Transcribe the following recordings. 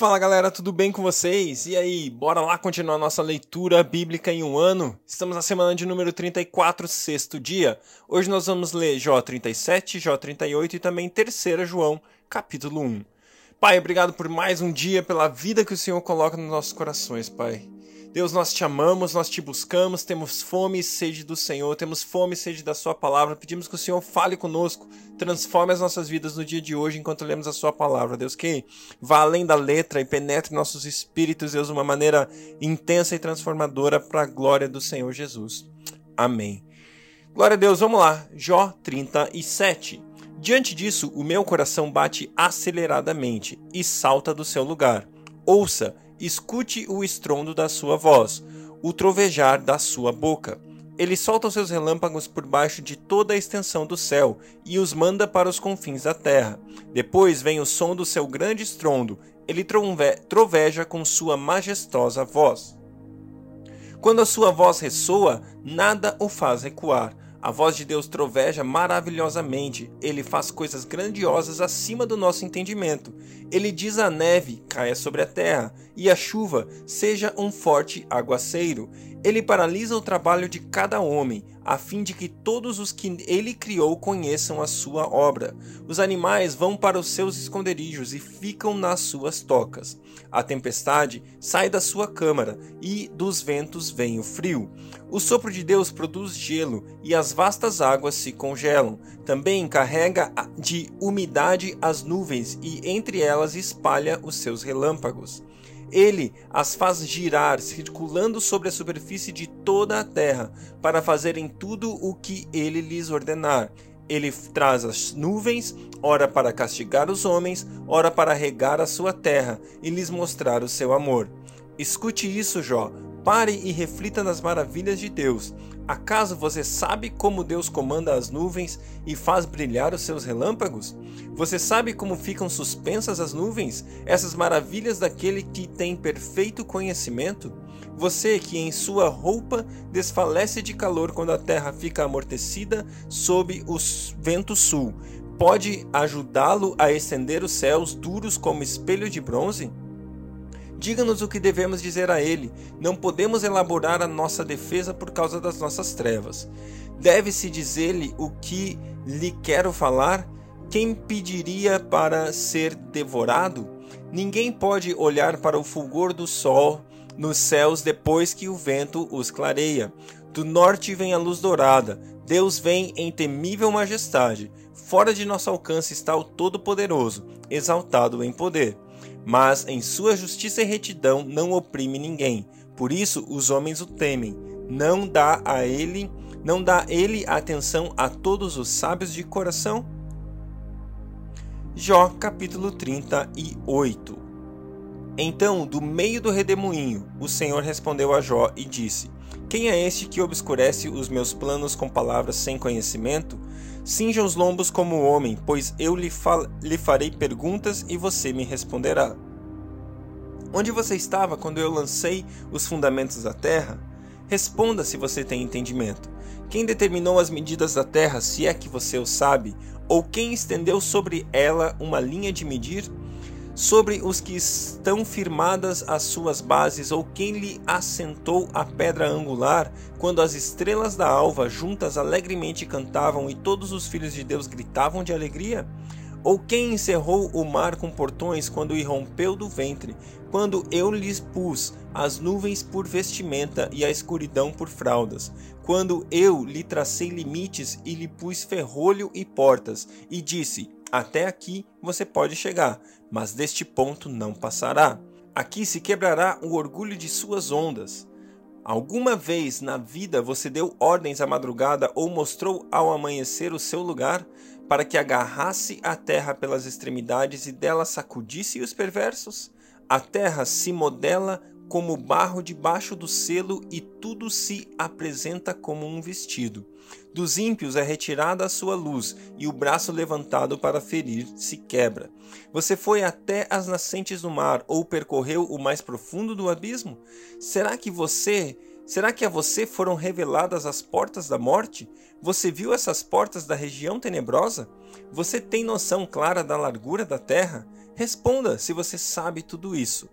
Fala galera, tudo bem com vocês? E aí, bora lá continuar nossa leitura bíblica em um ano? Estamos na semana de número 34, sexto dia. Hoje nós vamos ler Jó 37, Jó 38 e também 3 João, capítulo 1. Pai, obrigado por mais um dia, pela vida que o Senhor coloca nos nossos corações, Pai. Deus, nós te amamos, nós te buscamos, temos fome e sede do Senhor, temos fome e sede da Sua palavra. Pedimos que o Senhor fale conosco, transforme as nossas vidas no dia de hoje enquanto lemos a Sua palavra. Deus, que vá além da letra e penetre nossos espíritos, Deus, de uma maneira intensa e transformadora para a glória do Senhor Jesus. Amém. Glória a Deus, vamos lá. Jó 37. Diante disso, o meu coração bate aceleradamente e salta do seu lugar. Ouça escute o estrondo da sua voz, o trovejar da sua boca. Ele solta os seus relâmpagos por baixo de toda a extensão do céu e os manda para os confins da terra. Depois vem o som do seu grande estrondo. Ele troveja com sua majestosa voz. Quando a sua voz ressoa, nada o faz recuar. A voz de Deus troveja maravilhosamente. Ele faz coisas grandiosas acima do nosso entendimento. Ele diz à neve: caia sobre a terra, e a chuva seja um forte aguaceiro. Ele paralisa o trabalho de cada homem, a fim de que todos os que ele criou conheçam a sua obra. Os animais vão para os seus esconderijos e ficam nas suas tocas. A tempestade sai da sua câmara e dos ventos vem o frio. O sopro de Deus produz gelo e as vastas águas se congelam. Também carrega de umidade as nuvens e entre elas espalha os seus relâmpagos. Ele as faz girar, circulando sobre a superfície de toda a terra, para fazerem tudo o que ele lhes ordenar. Ele traz as nuvens, ora para castigar os homens, ora para regar a sua terra e lhes mostrar o seu amor. Escute isso, Jó. Pare e reflita nas maravilhas de Deus. Acaso você sabe como Deus comanda as nuvens e faz brilhar os seus relâmpagos? Você sabe como ficam suspensas as nuvens, essas maravilhas daquele que tem perfeito conhecimento? Você que em sua roupa desfalece de calor quando a terra fica amortecida sob o vento sul, pode ajudá-lo a estender os céus duros como espelho de bronze? Diga-nos o que devemos dizer a ele. Não podemos elaborar a nossa defesa por causa das nossas trevas. Deve-se dizer-lhe o que lhe quero falar? Quem pediria para ser devorado? Ninguém pode olhar para o fulgor do sol nos céus depois que o vento os clareia. Do norte vem a luz dourada. Deus vem em temível majestade. Fora de nosso alcance está o Todo-Poderoso, exaltado em poder mas em sua justiça e retidão não oprime ninguém. Por isso os homens o temem. Não dá a ele, não dá ele atenção a todos os sábios de coração? Jó capítulo 38 Então, do meio do redemoinho, o Senhor respondeu a Jó e disse: Quem é este que obscurece os meus planos com palavras sem conhecimento? Cinja os lombos como homem, pois eu lhe, lhe farei perguntas e você me responderá. Onde você estava quando eu lancei os fundamentos da terra? Responda se você tem entendimento. Quem determinou as medidas da terra, se é que você o sabe? Ou quem estendeu sobre ela uma linha de medir? Sobre os que estão firmadas as suas bases, ou quem lhe assentou a pedra angular, quando as estrelas da alva juntas alegremente cantavam e todos os filhos de Deus gritavam de alegria? Ou quem encerrou o mar com portões quando irrompeu do ventre, quando eu lhes pus as nuvens por vestimenta e a escuridão por fraldas, quando eu lhe tracei limites e lhe pus ferrolho e portas, e disse: até aqui você pode chegar, mas deste ponto não passará. Aqui se quebrará o orgulho de suas ondas. Alguma vez na vida você deu ordens à madrugada ou mostrou ao amanhecer o seu lugar para que agarrasse a terra pelas extremidades e dela sacudisse os perversos? A terra se modela como barro debaixo do selo e tudo se apresenta como um vestido. Dos ímpios é retirada a sua luz e o braço levantado para ferir se quebra. Você foi até as nascentes do mar ou percorreu o mais profundo do abismo? Será que você Será que a você foram reveladas as portas da morte? Você viu essas portas da região tenebrosa? Você tem noção clara da largura da terra? Responda se você sabe tudo isso.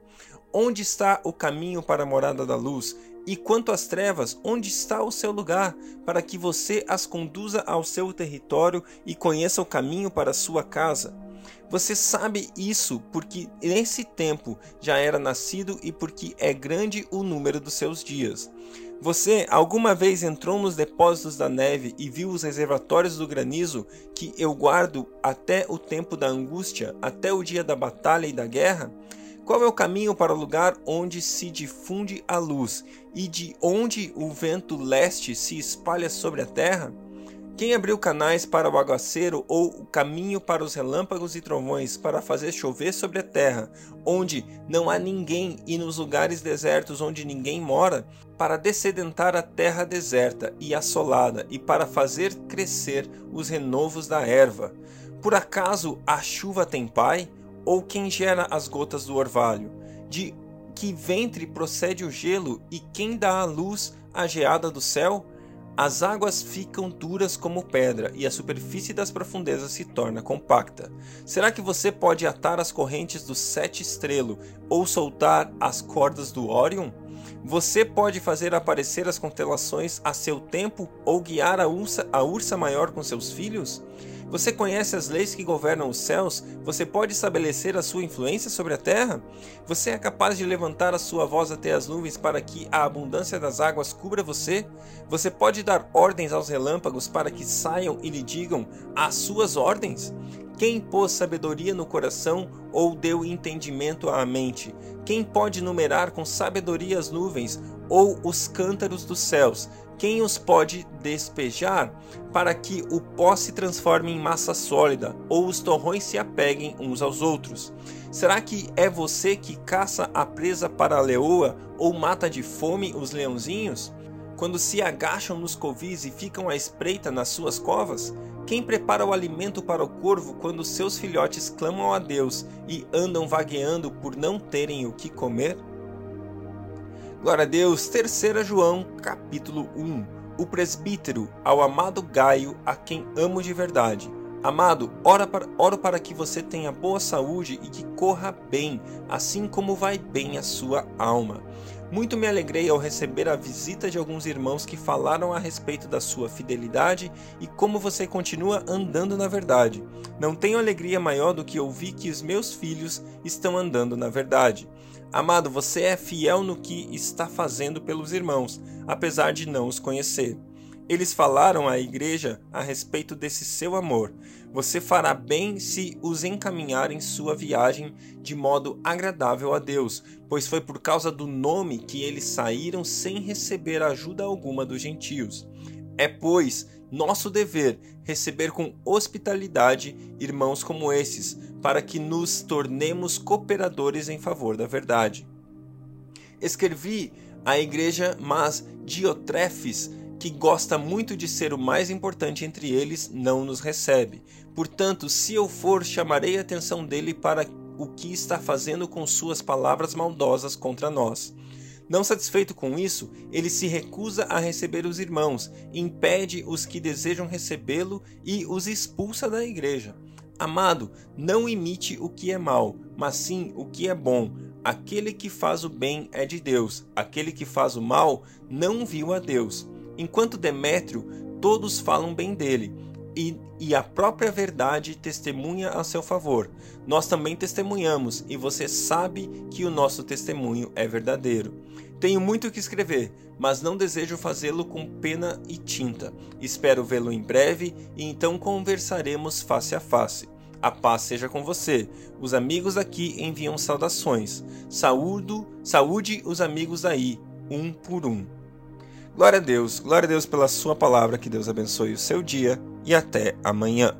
Onde está o caminho para a morada da luz? E quanto às trevas, onde está o seu lugar, para que você as conduza ao seu território e conheça o caminho para a sua casa? Você sabe isso porque nesse tempo já era nascido e porque é grande o número dos seus dias. Você alguma vez entrou nos depósitos da neve e viu os reservatórios do granizo que eu guardo até o tempo da angústia, até o dia da batalha e da guerra? Qual é o caminho para o lugar onde se difunde a luz e de onde o vento leste se espalha sobre a terra? Quem abriu canais para o aguaceiro ou o caminho para os relâmpagos e trovões para fazer chover sobre a terra, onde não há ninguém e nos lugares desertos onde ninguém mora, para descedentar a terra deserta e assolada e para fazer crescer os renovos da erva? Por acaso a chuva tem pai? Ou quem gera as gotas do orvalho? De que ventre procede o gelo e quem dá a luz à geada do céu? As águas ficam duras como pedra e a superfície das profundezas se torna compacta. Será que você pode atar as correntes do sete estrelo ou soltar as cordas do Órion? Você pode fazer aparecer as constelações a seu tempo ou guiar a ursa, a ursa maior com seus filhos? Você conhece as leis que governam os céus? Você pode estabelecer a sua influência sobre a terra? Você é capaz de levantar a sua voz até as nuvens para que a abundância das águas cubra você? Você pode dar ordens aos relâmpagos para que saiam e lhe digam as suas ordens? Quem pôs sabedoria no coração ou deu entendimento à mente? Quem pode numerar com sabedoria as nuvens ou os cântaros dos céus? Quem os pode despejar para que o pó se transforme em massa sólida ou os torrões se apeguem uns aos outros? Será que é você que caça a presa para a leoa ou mata de fome os leãozinhos? Quando se agacham nos covis e ficam à espreita nas suas covas? Quem prepara o alimento para o corvo quando seus filhotes clamam a Deus e andam vagueando por não terem o que comer? Glória a Deus, 3 João, capítulo 1. O presbítero ao amado Gaio, a quem amo de verdade. Amado, para, oro para que você tenha boa saúde e que corra bem, assim como vai bem a sua alma. Muito me alegrei ao receber a visita de alguns irmãos que falaram a respeito da sua fidelidade e como você continua andando na verdade. Não tenho alegria maior do que ouvir que os meus filhos estão andando na verdade. Amado, você é fiel no que está fazendo pelos irmãos, apesar de não os conhecer. Eles falaram à igreja a respeito desse seu amor. Você fará bem se os encaminhar em sua viagem de modo agradável a Deus, pois foi por causa do nome que eles saíram sem receber ajuda alguma dos gentios. É, pois, nosso dever receber com hospitalidade irmãos como esses, para que nos tornemos cooperadores em favor da verdade. Escrevi à igreja, mas Diotrefes, que gosta muito de ser o mais importante entre eles, não nos recebe. Portanto, se eu for, chamarei a atenção dele para o que está fazendo com suas palavras maldosas contra nós. Não satisfeito com isso, ele se recusa a receber os irmãos, impede os que desejam recebê-lo e os expulsa da igreja. Amado, não imite o que é mal, mas sim o que é bom. Aquele que faz o bem é de Deus, aquele que faz o mal não viu a Deus. Enquanto Demétrio, todos falam bem dele, e, e, a própria verdade testemunha a seu favor. Nós também testemunhamos, e você sabe que o nosso testemunho é verdadeiro. Tenho muito que escrever, mas não desejo fazê-lo com pena e tinta. Espero vê-lo em breve e então conversaremos face a face. A paz seja com você. Os amigos aqui enviam saudações. Saúdo, saúde os amigos aí, um por um. Glória a Deus, glória a Deus pela sua palavra, que Deus abençoe o seu dia e até amanhã.